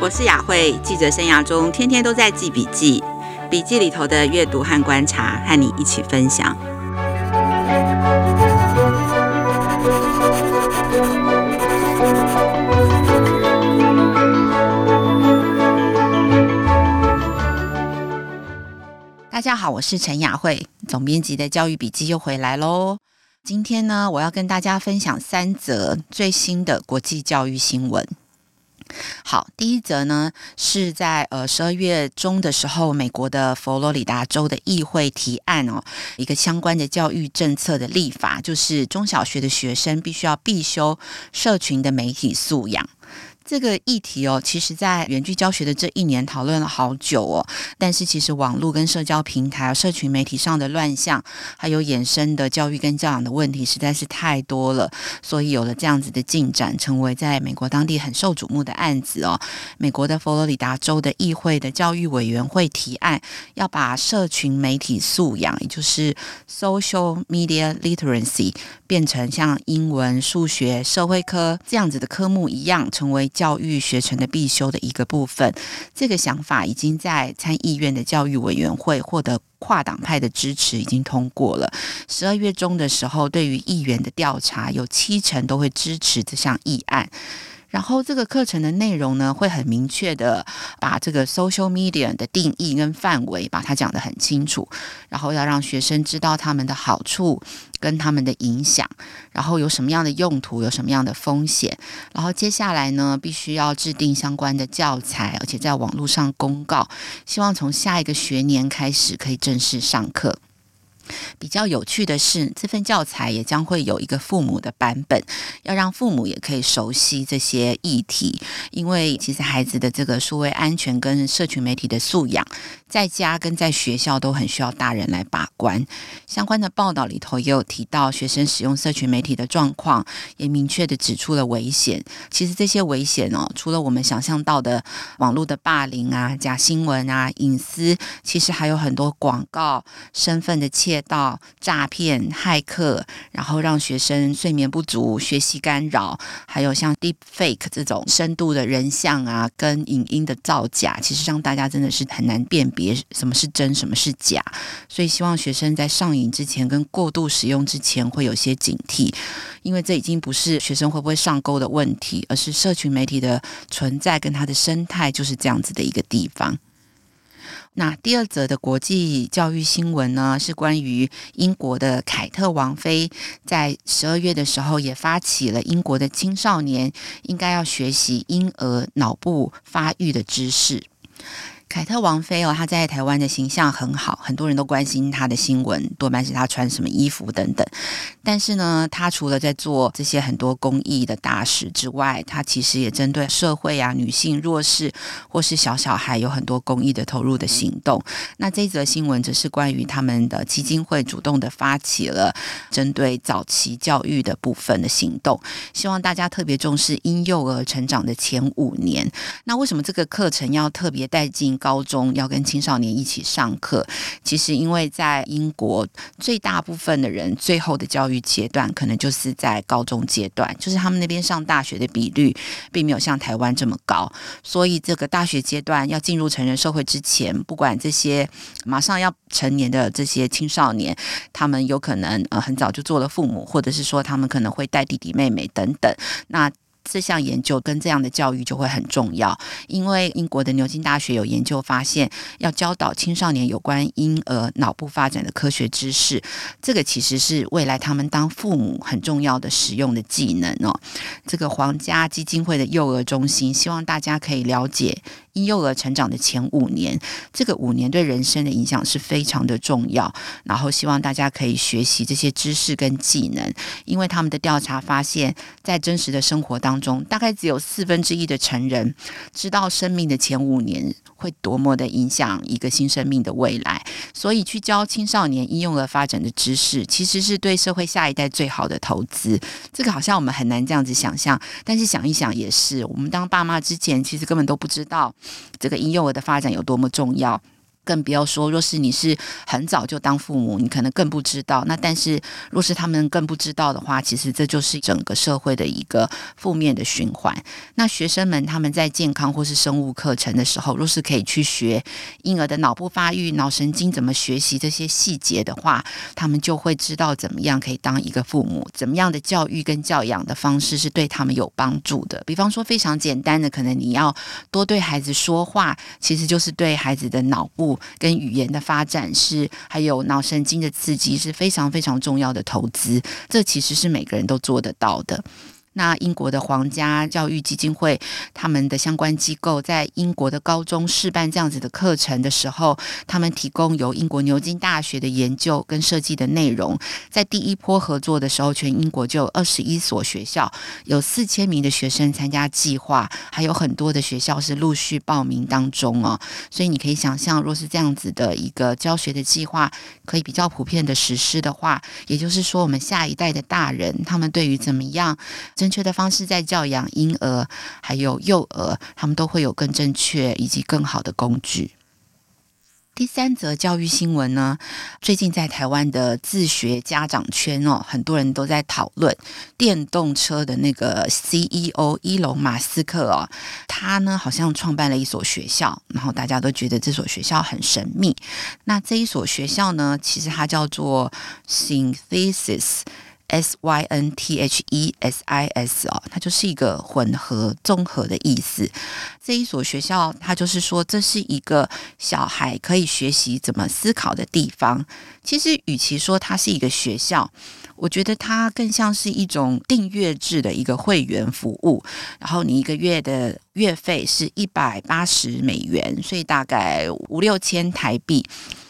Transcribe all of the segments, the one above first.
我是雅慧，记者生涯中天天都在记笔记，笔记里头的阅读和观察，和你一起分享。大家好，我是陈雅慧，总编辑的教育笔记又回来喽。今天呢，我要跟大家分享三则最新的国际教育新闻。好，第一则呢是在呃十二月中的时候，美国的佛罗里达州的议会提案哦，一个相关的教育政策的立法，就是中小学的学生必须要必修社群的媒体素养。这个议题哦，其实在远距教学的这一年讨论了好久哦。但是其实网络跟社交平台、社群媒体上的乱象，还有衍生的教育跟教养的问题，实在是太多了。所以有了这样子的进展，成为在美国当地很受瞩目的案子哦。美国的佛罗里达州的议会的教育委员会提案，要把社群媒体素养，也就是 social media literacy，变成像英文、数学、社会科这样子的科目一样，成为教育学程的必修的一个部分，这个想法已经在参议院的教育委员会获得跨党派的支持，已经通过了。十二月中的时候，对于议员的调查，有七成都会支持这项议案。然后这个课程的内容呢，会很明确的把这个 social media 的定义跟范围，把它讲得很清楚。然后要让学生知道他们的好处跟他们的影响，然后有什么样的用途，有什么样的风险。然后接下来呢，必须要制定相关的教材，而且在网络上公告，希望从下一个学年开始可以正式上课。比较有趣的是，这份教材也将会有一个父母的版本，要让父母也可以熟悉这些议题。因为其实孩子的这个数位安全跟社群媒体的素养，在家跟在学校都很需要大人来把关。相关的报道里头也有提到学生使用社群媒体的状况，也明确的指出了危险。其实这些危险哦，除了我们想象到的网络的霸凌啊、假新闻啊、隐私，其实还有很多广告、身份的窃盗、诈骗、骇客，然后让学生睡眠不足、学习干扰，还有像 Deep Fake 这种深度的人像啊跟影音的造假，其实让大家真的是很难辨别什么是真、什么是假。所以希望学生在上瘾之前跟过度使用之前会有些警惕，因为这已经不是学生会不会上钩的问题，而是社群媒体的存在跟它的生态就是这样子的一个地方。那第二则的国际教育新闻呢，是关于英国的凯特王妃，在十二月的时候也发起了英国的青少年应该要学习婴儿脑部发育的知识。凯特王妃哦，她在台湾的形象很好，很多人都关心她的新闻，多半是她穿什么衣服等等。但是呢，她除了在做这些很多公益的大事之外，她其实也针对社会啊、女性弱势或是小小孩有很多公益的投入的行动。那这则新闻则是关于他们的基金会主动的发起了针对早期教育的部分的行动，希望大家特别重视婴幼儿成长的前五年。那为什么这个课程要特别带进高中要跟青少年一起上课，其实因为在英国，最大部分的人最后的教育阶段可能就是在高中阶段，就是他们那边上大学的比率并没有像台湾这么高，所以这个大学阶段要进入成人社会之前，不管这些马上要成年的这些青少年，他们有可能呃很早就做了父母，或者是说他们可能会带弟弟妹妹等等，那。这项研究跟这样的教育就会很重要，因为英国的牛津大学有研究发现，要教导青少年有关婴儿脑部发展的科学知识，这个其实是未来他们当父母很重要的使用的技能哦。这个皇家基金会的幼儿中心希望大家可以了解。婴幼儿成长的前五年，这个五年对人生的影响是非常的重要。然后希望大家可以学习这些知识跟技能，因为他们的调查发现，在真实的生活当中，大概只有四分之一的成人知道生命的前五年会多么的影响一个新生命的未来。所以，去教青少年婴幼儿发展的知识，其实是对社会下一代最好的投资。这个好像我们很难这样子想象，但是想一想也是，我们当爸妈之前，其实根本都不知道。这个婴幼儿的发展有多么重要？更不要说，若是你是很早就当父母，你可能更不知道。那但是，若是他们更不知道的话，其实这就是整个社会的一个负面的循环。那学生们他们在健康或是生物课程的时候，若是可以去学婴儿的脑部发育、脑神经怎么学习这些细节的话，他们就会知道怎么样可以当一个父母，怎么样的教育跟教养的方式是对他们有帮助的。比方说，非常简单的，可能你要多对孩子说话，其实就是对孩子的脑部。跟语言的发展是，还有脑神经的刺激是非常非常重要的投资，这其实是每个人都做得到的。那英国的皇家教育基金会，他们的相关机构在英国的高中试办这样子的课程的时候，他们提供由英国牛津大学的研究跟设计的内容。在第一波合作的时候，全英国就有二十一所学校，有四千名的学生参加计划，还有很多的学校是陆续报名当中哦。所以你可以想象，若是这样子的一个教学的计划可以比较普遍的实施的话，也就是说，我们下一代的大人，他们对于怎么样正确的方式在教养婴儿，还有幼儿，他们都会有更正确以及更好的工具。第三则教育新闻呢，最近在台湾的自学家长圈哦，很多人都在讨论电动车的那个 CEO 伊隆马斯克哦，他呢好像创办了一所学校，然后大家都觉得这所学校很神秘。那这一所学校呢，其实它叫做 Synthesis。S Y N T H E S I S 哦，它就是一个混合综合的意思。这一所学校，它就是说，这是一个小孩可以学习怎么思考的地方。其实，与其说它是一个学校，我觉得它更像是一种订阅制的一个会员服务。然后，你一个月的月费是一百八十美元，所以大概五六千台币。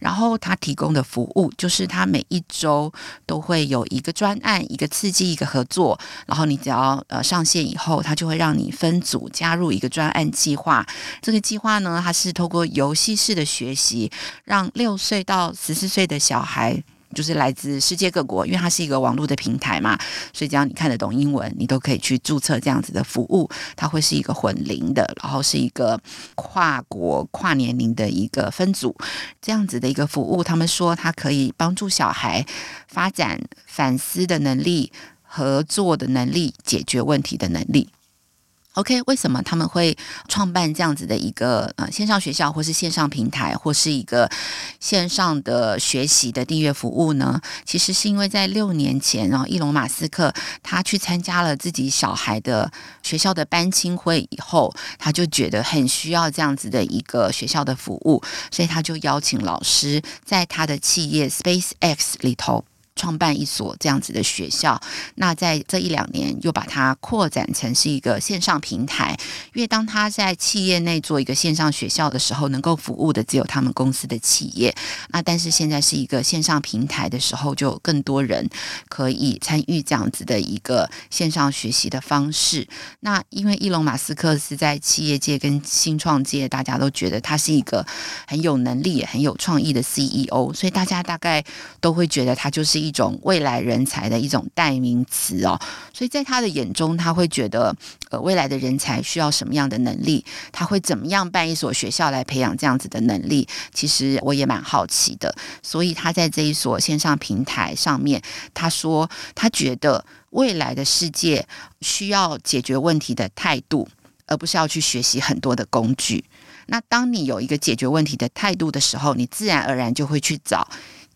然后他提供的服务就是他每一周都会有一个专案、一个刺激、一个合作。然后你只要呃上线以后，他就会让你分组加入一个专案计划。这个计划呢，它是透过游戏式的学习，让六岁到十四岁的小孩。就是来自世界各国，因为它是一个网络的平台嘛，所以只要你看得懂英文，你都可以去注册这样子的服务。它会是一个混龄的，然后是一个跨国跨年龄的一个分组这样子的一个服务。他们说它可以帮助小孩发展反思的能力、合作的能力、解决问题的能力。OK，为什么他们会创办这样子的一个呃线上学校，或是线上平台，或是一个线上的学习的订阅服务呢？其实是因为在六年前，然后伊隆马斯克他去参加了自己小孩的学校的班亲会以后，他就觉得很需要这样子的一个学校的服务，所以他就邀请老师在他的企业 SpaceX 里头。创办一所这样子的学校，那在这一两年又把它扩展成是一个线上平台。因为当他在企业内做一个线上学校的时候，能够服务的只有他们公司的企业。那但是现在是一个线上平台的时候，就更多人可以参与这样子的一个线上学习的方式。那因为伊隆马斯克是在企业界跟新创界，大家都觉得他是一个很有能力也、很有创意的 CEO，所以大家大概都会觉得他就是一。种未来人才的一种代名词哦，所以在他的眼中，他会觉得，呃，未来的人才需要什么样的能力？他会怎么样办一所学校来培养这样子的能力？其实我也蛮好奇的。所以他在这一所线上平台上面，他说，他觉得未来的世界需要解决问题的态度，而不是要去学习很多的工具。那当你有一个解决问题的态度的时候，你自然而然就会去找。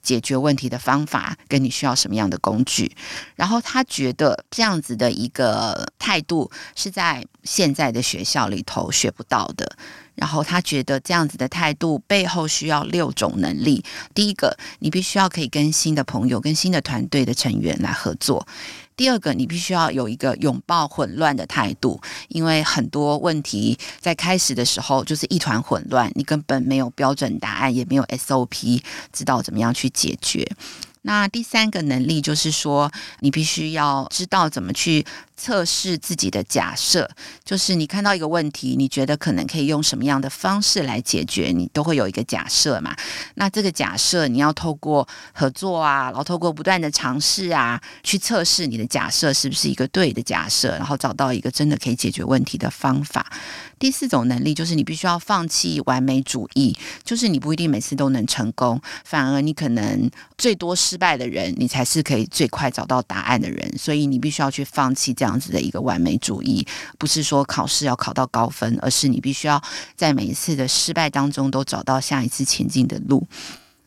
解决问题的方法，跟你需要什么样的工具，然后他觉得这样子的一个态度是在现在的学校里头学不到的。然后他觉得这样子的态度背后需要六种能力。第一个，你必须要可以跟新的朋友、跟新的团队的成员来合作。第二个，你必须要有一个拥抱混乱的态度，因为很多问题在开始的时候就是一团混乱，你根本没有标准答案，也没有 SOP，知道怎么样去解决。那第三个能力就是说，你必须要知道怎么去测试自己的假设，就是你看到一个问题，你觉得可能可以用什么样的方式来解决，你都会有一个假设嘛。那这个假设你要透过合作啊，然后透过不断的尝试啊，去测试你的假设是不是一个对的假设，然后找到一个真的可以解决问题的方法。第四种能力就是你必须要放弃完美主义，就是你不一定每次都能成功，反而你可能最多失败的人，你才是可以最快找到答案的人。所以你必须要去放弃这这样子的一个完美主义，不是说考试要考到高分，而是你必须要在每一次的失败当中都找到下一次前进的路。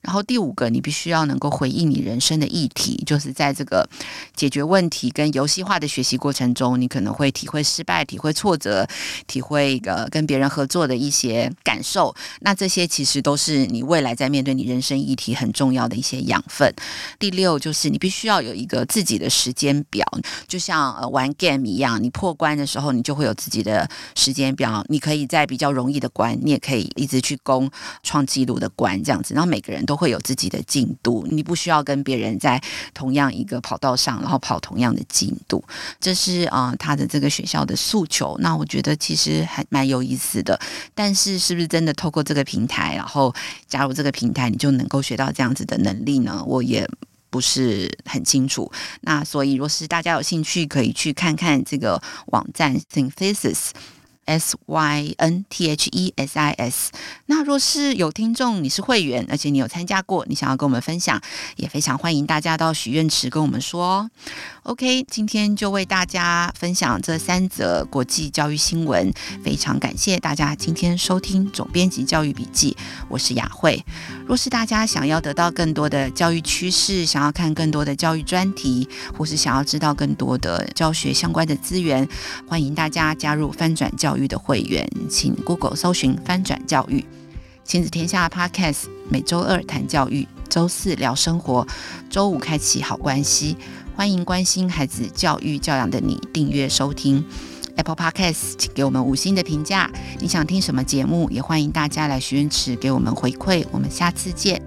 然后第五个，你必须要能够回应你人生的议题，就是在这个解决问题跟游戏化的学习过程中，你可能会体会失败、体会挫折、体会一个跟别人合作的一些感受。那这些其实都是你未来在面对你人生议题很重要的一些养分。第六就是你必须要有一个自己的时间表，就像呃玩 game 一样，你破关的时候你就会有自己的时间表，你可以在比较容易的关，你也可以一直去攻创纪录的关这样子。然后每个人都会有自己的进度，你不需要跟别人在同样一个跑道上，然后跑同样的进度。这是啊、他的这个学校的诉求。那我觉得其实还蛮有意思的。但是，是不是真的透过这个平台，然后加入这个平台，你就能够学到这样子的能力呢？我也不是很清楚。那所以，若是大家有兴趣，可以去看看这个网站 Synthesis。S Y N T H E S I S。那若是有听众，你是会员，而且你有参加过，你想要跟我们分享，也非常欢迎大家到许愿池跟我们说。OK，今天就为大家分享这三则国际教育新闻，非常感谢大家今天收听总编辑教育笔记，我是雅慧。若是大家想要得到更多的教育趋势，想要看更多的教育专题，或是想要知道更多的教学相关的资源，欢迎大家加入翻转教育的会员，请 Google 搜寻翻转教育亲子天下 Podcast，每周二谈教育，周四聊生活，周五开启好关系。欢迎关心孩子教育教养的你订阅收听 Apple Podcast，请给我们五星的评价。你想听什么节目？也欢迎大家来许愿池给我们回馈。我们下次见。